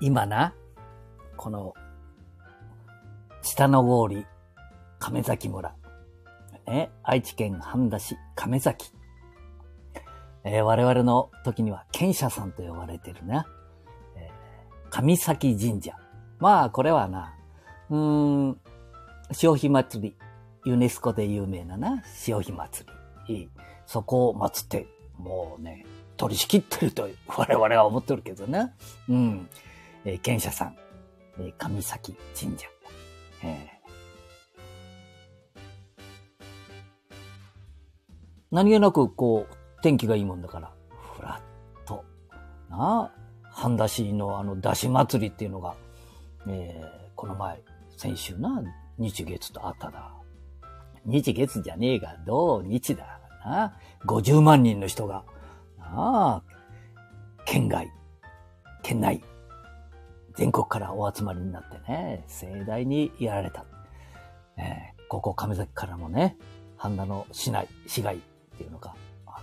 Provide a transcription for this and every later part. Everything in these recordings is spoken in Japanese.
今な、この、下の郡、亀崎村、ね、愛知県半田市亀崎。えー、我々の時には賢者さんと呼ばれてるな。えー、神崎神社。まあ、これはな、うーん、潮干祭り。ユネスコで有名なな、潮干祭り。そこを祀って、もうね、取り仕切ってると我々は思ってるけどな。うん。えー、賢者さん、えー、神崎神社。えー何気なくこう、天気がいいもんだから、ふらっと、なあ、半田市のあの、出し祭りっていうのが、えー、この前、先週な、日月とあっただ。日月じゃねえが、土日だ。な50万人の人が、なあ、県外、県内、全国からお集まりになってね、盛大にやられた。えー、ここ亀崎からもね、半田の市内、市街っていうのか、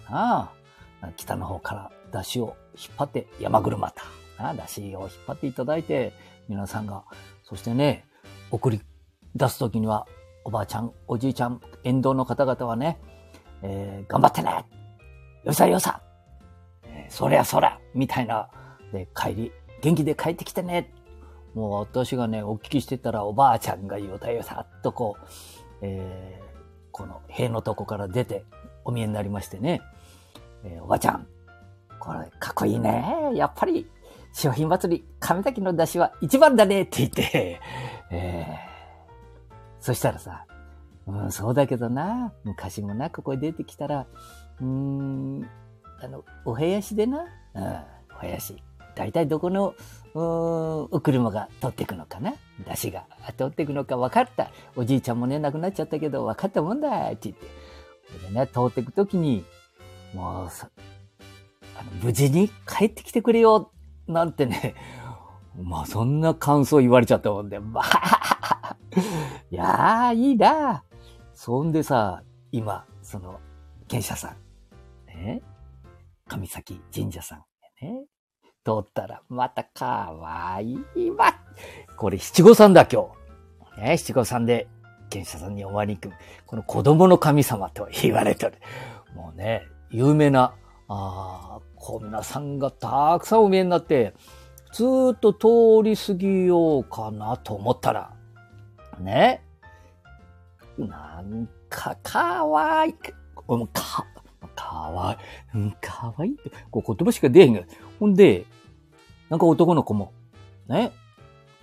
なあ、北の方から出汁を引っ張って山車た。なあ、出汁を引っ張っていただいて、皆さんが、そしてね、送り出すときには、おばあちゃん、おじいちゃん、沿道の方々はね、えー、頑張ってねよさよさ、えー、そりゃそらみたいな、で、帰り、元気で帰ってきてねもう私がね、お聞きしてたらおばあちゃんがよたよさっとこう、えー、この塀のとこから出て、お見えになりましてね、えー、おばあちゃん、これかっこいいね。やっぱり、商品祭り、亀崎の出汁は一番だねって言って、えー、そしたらさ、うん、そうだけどな、昔もな、ここへ出てきたら、うーん、あの、お部屋しでな、うん、お部屋し。大体どこの、お車が通っていくのかな？出汁が通っていくのか分かった。おじいちゃんもね、亡くなっちゃったけど分かったもんだって言って。でね、通っていくときに、もうあの、無事に帰ってきてくれよ、なんてね、まあそんな感想言われちゃったもんで、まあ、いやー、いいな。そんでさ、今、その、賢者さん、ね、神崎神社さん、ね、通ったら、またかわいいわ。これ七五三だ、今日。ね、七五三で賢者さんにお参り行く、この子供の神様と言われてる。もうね、有名な、ああ、こんなさんがたくさんお見えになって、ずっと通り過ぎようかなと思ったら、ね。なんかかわいく、か、かわいい、かわいいって、こう言葉しか出えへんが。ほんで、なんか男の子も、ね、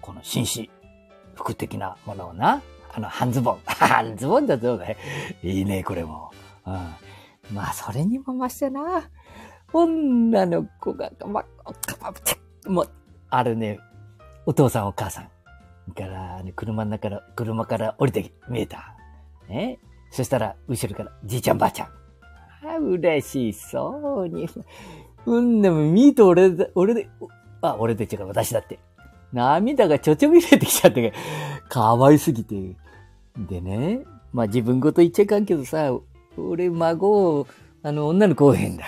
この紳士服的なものをな、あの、半ズボン。半ズボンだぞ、ね。いいね、これも。うん。まあ、それにもましてな。女の子が、ま、もう、あるね、お父さんお母さん。から、ね、車の中から、車から降りて見えた。ね。そしたら、後ろから、じいちゃんばあちゃん。あ、嬉しそうに。うんでも、ミート俺で、俺で、あ、俺で違う、私だって。涙がちょちょびれてきちゃって、可愛すぎて。でね、まあ自分ごと言っちゃいかんけどさ、俺孫を、あの、女の子をへんだ。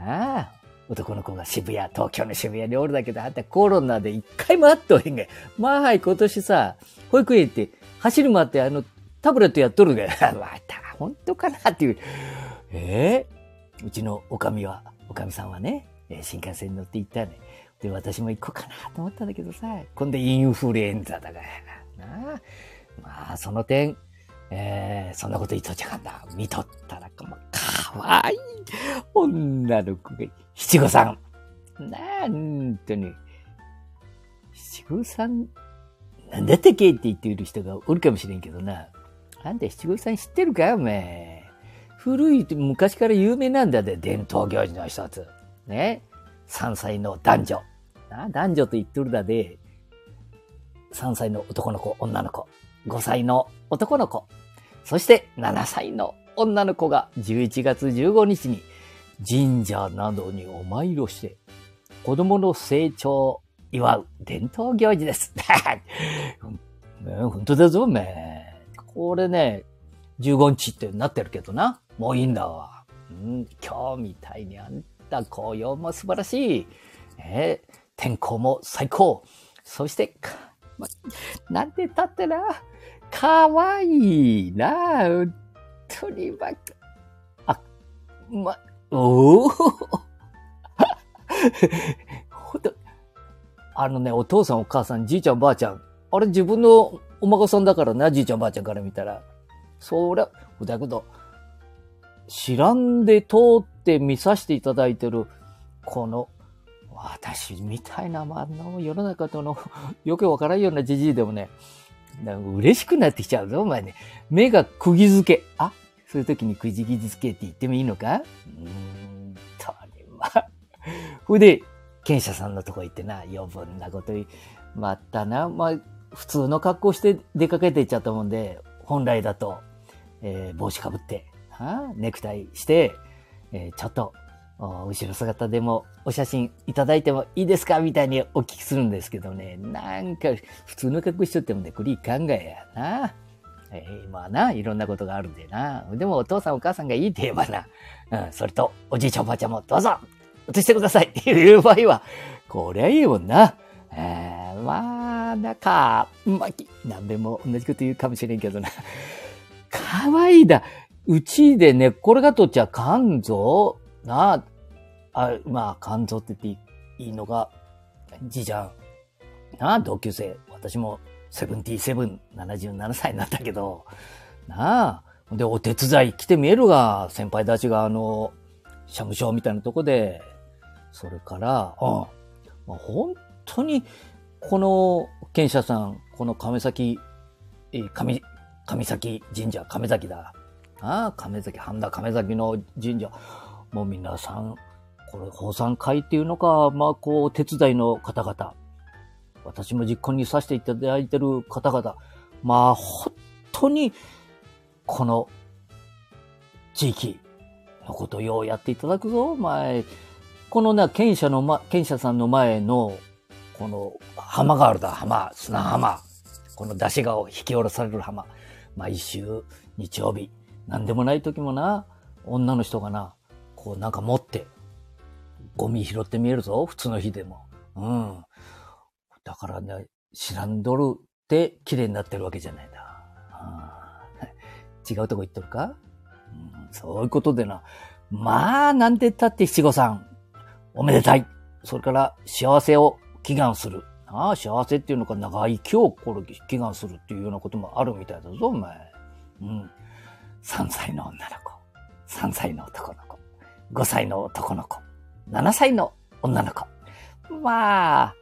ああ。男の子が渋谷、東京の渋谷におるだけど、あんたコロナで一回も会っとへんが。まあはい、今年さ、保育園行って走る回ってあの、タブレットやっとるが。また、本当かなっていう。ええー、うちのおかみは、おかみさんはね、新幹線に乗って行ったね。で、私も行こうかなと思ったんだけどさ、今度インフルエンザだから。なあ。まあ、その点、えー、そんなこと言っとっちゃかんだ。見とったら、も、かわいい女の子が、七五三。なんとに、七五三、なんだったっけって言っている人がおるかもしれんけどな。あんた七五三知ってるかお前。古い、昔から有名なんだで、伝統行事の一つ。ね。3歳の男女。男女と言っとるだで、3歳の男の子、女の子。5歳の男の子、そして7歳の女の子が11月15日に神社などにお参りをして子供の成長を祝う伝統行事です。本当だぞ、おめこれね、15日ってなってるけどな。もういいんだわ。うん、今日みたいにあんた紅葉も素晴らしい。え天候も最高。そして、ま、なんてたってな、かわいいな、本当にばっか。あ、ま、おお ほんと、あのね、お父さんお母さん、じいちゃんばあちゃん、あれ自分のお孫さんだからな、じいちゃんばあちゃんから見たら。そりゃ、だけど、知らんで通って見させていただいてる、この、私みたいな、まあ、の世の中とのよくわからんようなじじいでもね、なんか嬉しくなってきちゃうぞ、お前ね。目が釘付け。あそういう時に釘付けって言ってもいいのか？うーんとに、ま。ほいで、検査さんのとこ行ってな、余分なこと言い、またな、まあ、普通の格好して出かけていっちゃったもんで、本来だと、えー帽子かぶって、はあネクタイして、えーちょっと、後ろ姿でもお写真いただいてもいいですかみたいにお聞きするんですけどね。なんか、普通の格好しとってもね、これいかんがやな。えー今はな、いろんなことがあるんでな。でもお父さんお母さんがいいって言えばな。うん、それと、おじいちゃんおばあちゃんもどうぞ映してくださいっていう場合は、こりゃいいもんな。えー、まあ、なんか、まあ、き何でも同じこと言うかもしれんけどな。かわいいだ。うちで寝っ転がっとっちゃかんぞ。なあ、あまあ、かんぞって言っていいのが、じいちゃん。なあ、同級生。私も、セブンティーセブン、77歳になったけど、なあ。で、お手伝い来て見えるが、先輩たちがあの、社務所みたいなとこで、それから、うん。まあ、本当に、この、賢者さん、この亀崎、えー亀、亀崎神社、亀崎だ。ああ、亀崎、半田亀崎の神社。もう皆さん、これ、法産会っていうのか、まあ、こう、手伝いの方々。私も実行にさせていただいてる方々。まあ、本当に、この、地域のことをようやっていただくぞ、お前。このな、賢者のま、賢者さんの前の、この、浜があるだ、浜、砂浜。この出汁が引き下ろされる浜。毎週、日曜日。なんでもない時もな、女の人がな、こうなんか持って、ゴミ拾って見えるぞ、普通の日でも。うん。だからね、知らんどるって綺麗になってるわけじゃないな。うん違うとこ行っとるか、うん、そういうことでな。まあ、なんて言ったって七五三。おめでたい。それから幸せを祈願する。ああ、幸せっていうのか長生きをこれ祈願するっていうようなこともあるみたいだぞ、お前。うん。3歳の女の子。3歳の男の子。5歳の男の子。7歳の女の子。まあ、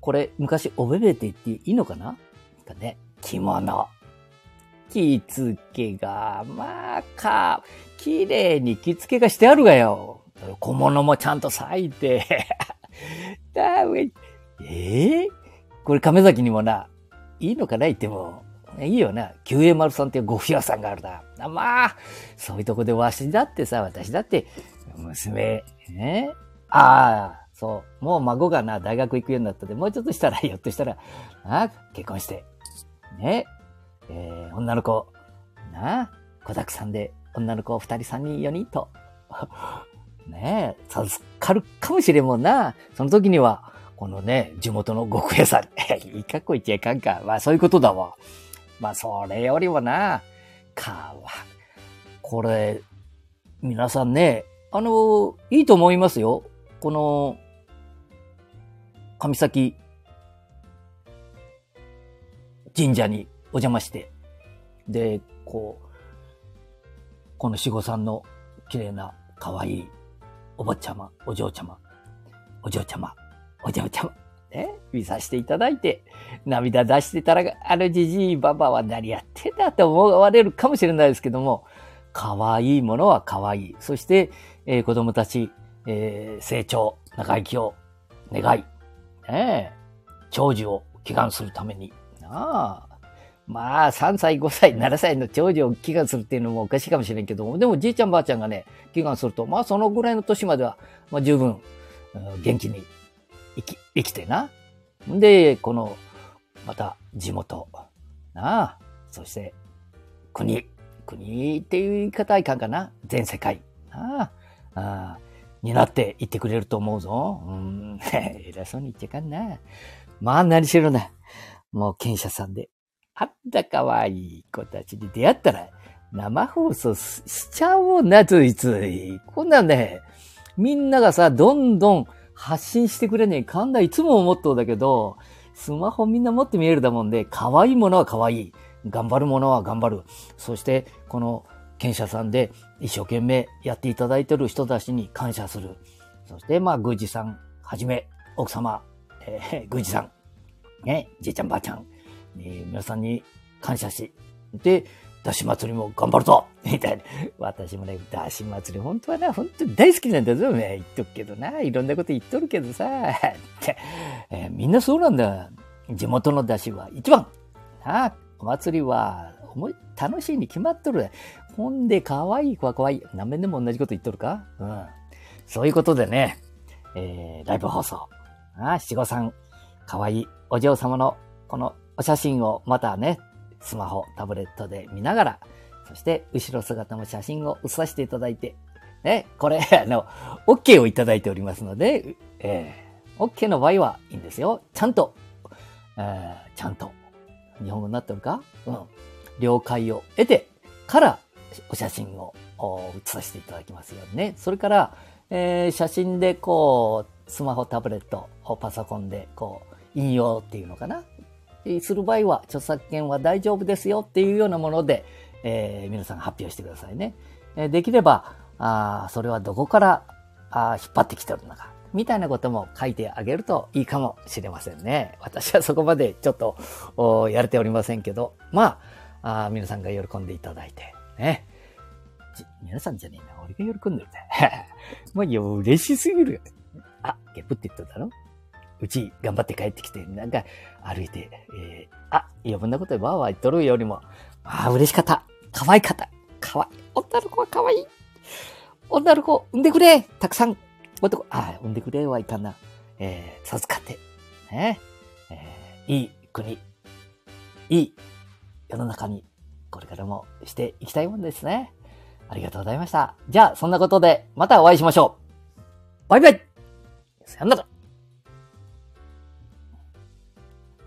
これ昔おべべって言っていいのかな？かね、着物。着付けが、まあか、綺麗に着付けがしてあるがよ。小物もちゃんと咲いて。だめ、ええこれ亀崎にもな、いいのかな言っても。いいよな。九栄丸さんっていうご不屋さんがあるだ。あまあ、そういうとこでわしだってさ、私だって、娘、ねああ、そう。もう孫がな、大学行くようになったで、もうちょっとしたら、ひょっとしたら、あ結婚して、ねえー女の子、なあ、子沢山で女の子二人三人四人と、ねえ、授かるかもしれんもんな。その時には、このね、地元の極屋さん、いいかっこ言っちゃいかんか。まあそういうことだわ。まあそれよりもな、かわ、これ、皆さんね、あの、いいと思いますよ。この、神崎神社にお邪魔して、で、こう、この四五三の綺麗な可愛いお坊ちゃま、お嬢ちゃま、お嬢ちゃま、お嬢ちゃま、ね、見させていただいて、涙出してたら、あのじじいばばは何やってんだって思われるかもしれないですけども、可愛いものは可愛い。そして、えー子供たち、えー成長、長生きを願い、ねえ、長寿を祈願するために。なあ。まあ、3歳、5歳、7歳の長寿を祈願するっていうのもおかしいかもしれんけども、でもじいちゃんばあちゃんがね、祈願すると、まあそのぐらいの年までは、まあ十分、元気に生き、生きてな。で、この、また地元、なあ、そして国、国っていう言い方はいかんかな。全世界。なあ、ああ担っていってくれると思うぞ。うん、偉そうに言っちゃかんな。まあ何しろな。もう検査さんで、あったかわいい子たちに出会ったら、生放送しちゃおうな、ついつい。こんなんね、みんながさ、どんどん発信してくれねえかんだいつも思っとうだけど、スマホみんな持って見えるだもんで、可愛いものは可愛い。頑張るものは頑張る。そして、この、検査さんで一生懸命やっていただいてる人たちに感謝する。そして、まあ、宮司さんはじめ、奥様、えー、宮司さん、ね、じいちゃんばあちゃん、えー、皆さんに感謝し、で、だし祭りも頑張るぞ みたいな。私もね、だし祭り本当はね、本当に大好きなんだぞ、ね、言っとくけどな。いろんなこと言っとるけどさ。えー、みんなそうなんだ。地元のだしは一番。なあ、お祭りは、思い、楽しいに決まっとる。ほんで、可愛い子は可愛い。何面でも同じこと言っとるか？うん。そういうことでね、えー、ライブ放送。ああ、七五三、可愛いお嬢様のこのお写真をまたね、スマホ、タブレットで見ながら、そして後ろ姿の写真を写させていただいて、ね、これ、あの、OK をいただいておりますので、えー、OK の場合はいいんですよ。ちゃんと、えー、ちゃんと、日本語になってるか？うん。了解を得てからお写真を写させていただきますよね。それから、えー、写真でこう、スマホ、タブレット、パソコンでこう、引用っていうのかな？する場合は、著作権は大丈夫ですよっていうようなもので、えー、皆さん発表してくださいね。え、できれば、あそれはどこからあ引っ張ってきてるのか、みたいなことも書いてあげるといいかもしれませんね。私はそこまでちょっとやれておりませんけど、まあ、あ皆さんが喜んでいただいて、ね。皆さんじゃねえな、俺が喜んでるんだよ。もう、嬉しすぎるよ。あ、ゲップって言っただろ？うち頑張って帰ってきて、なんか歩いて、えー、あ、余分なことでわーわー言っとるよりも、ああ、嬉しかった。可愛かった。可愛い。女の子は可愛い。女の子、産んでくれたくさん。男、ああ、産んでくれはいかんな。えー、授かって、ね。えー、いい国、いい世の中に、これからもしていきたいもんですね。ありがとうございました。じゃあ、そんなことで、またお会いしましょう。バイバイさよなら